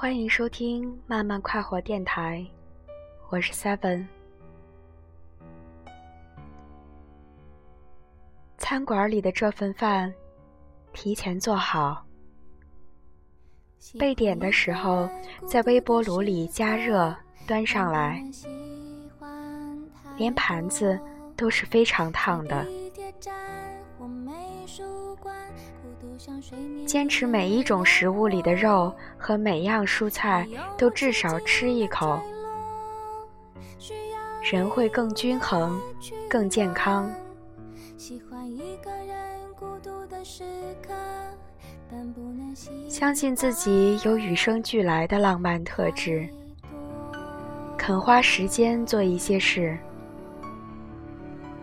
欢迎收听慢慢快活电台，我是 Seven。餐馆里的这份饭，提前做好，被点的时候在微波炉里加热，端上来，连盘子都是非常烫的。坚持每一种食物里的肉和每样蔬菜都至少吃一口，人会更均衡、更健康。相信自己有与生俱来的浪漫特质，肯花时间做一些事，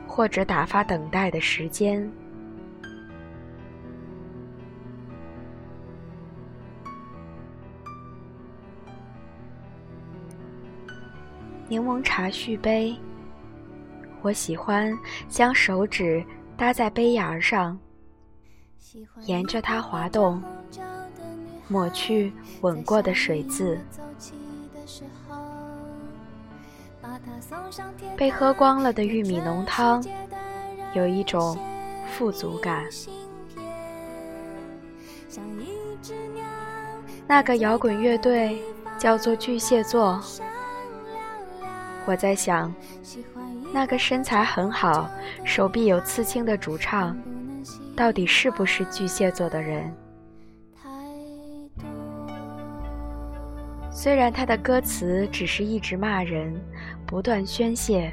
或者打发等待的时间。柠檬茶续杯，我喜欢将手指搭在杯沿上，沿着它滑动，抹去吻过的水渍。被喝光了的玉米浓汤，有一种富足感。那个摇滚乐队叫做巨蟹座。我在想，那个身材很好、手臂有刺青的主唱，到底是不是巨蟹座的人？虽然他的歌词只是一直骂人、不断宣泄，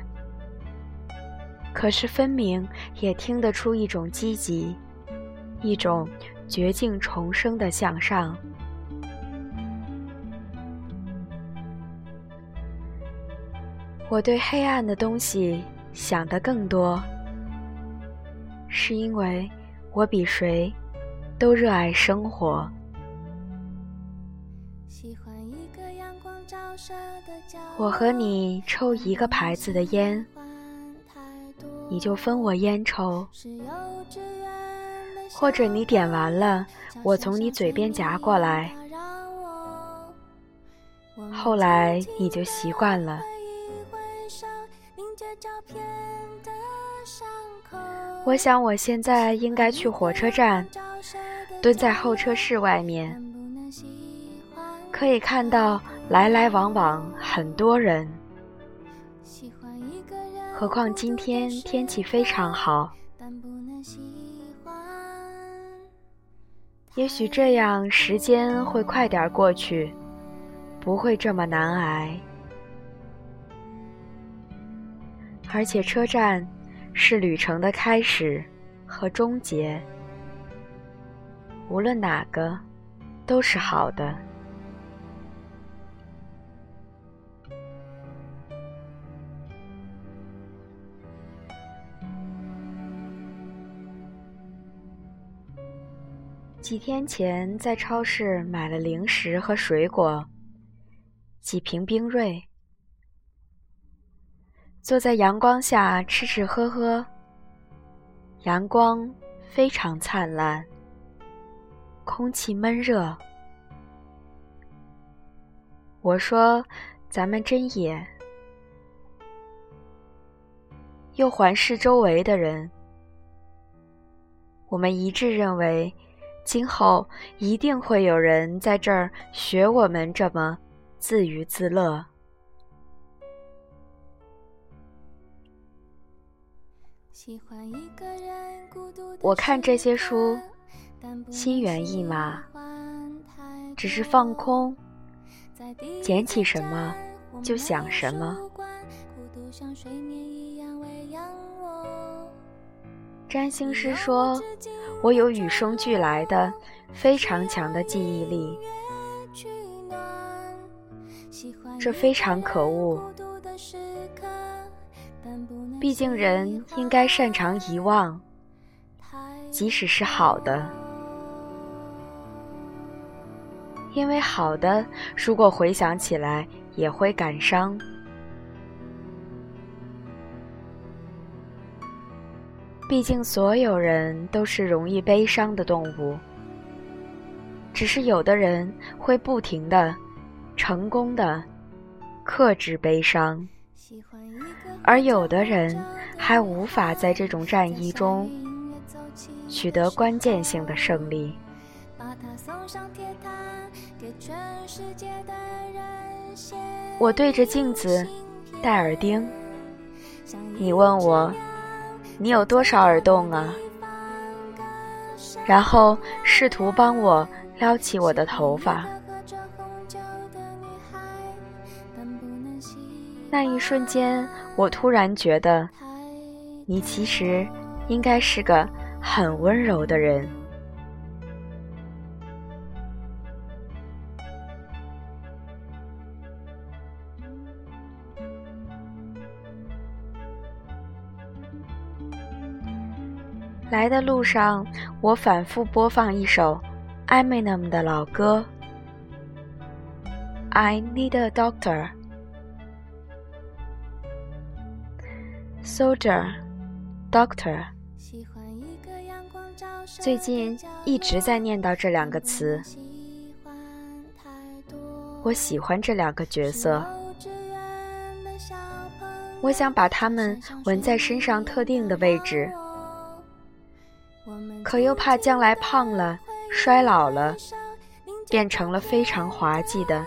可是分明也听得出一种积极、一种绝境重生的向上。我对黑暗的东西想得更多，是因为我比谁都热爱生活。我和你抽一个牌子的烟，你就分我烟抽；或者你点完了，我从你嘴边夹过来。后来你就习惯了。我想，我现在应该去火车站，蹲在候车室外面，可以看到来来往往很多人。何况今天天气非常好，也许这样时间会快点过去，不会这么难挨。而且车站是旅程的开始和终结，无论哪个都是好的。几天前在超市买了零食和水果，几瓶冰锐。坐在阳光下吃吃喝喝，阳光非常灿烂，空气闷热。我说：“咱们真野。”又环视周围的人，我们一致认为，今后一定会有人在这儿学我们这么自娱自乐。我看这些书，心猿意马，只是放空，捡起什么就想什么。占星师说，我有与生俱来的非常强的记忆力，这非常可恶。毕竟人应该擅长遗忘，即使是好的，因为好的如果回想起来也会感伤。毕竟所有人都是容易悲伤的动物，只是有的人会不停的成功的克制悲伤，而有的人还无法在这种战役中取得关键性的胜利。我对着镜子戴耳钉，你问我，你有多少耳洞啊？然后试图帮我撩起我的头发。那一瞬间，我突然觉得，你其实应该是个很温柔的人。来的路上，我反复播放一首 Eminem 的老歌，《I Need a Doctor》。Soldier, Doctor，最近一直在念叨这两个词。我喜欢这两个角色，我想把它们纹在身上特定的位置，可又怕将来胖了、衰老了，变成了非常滑稽的、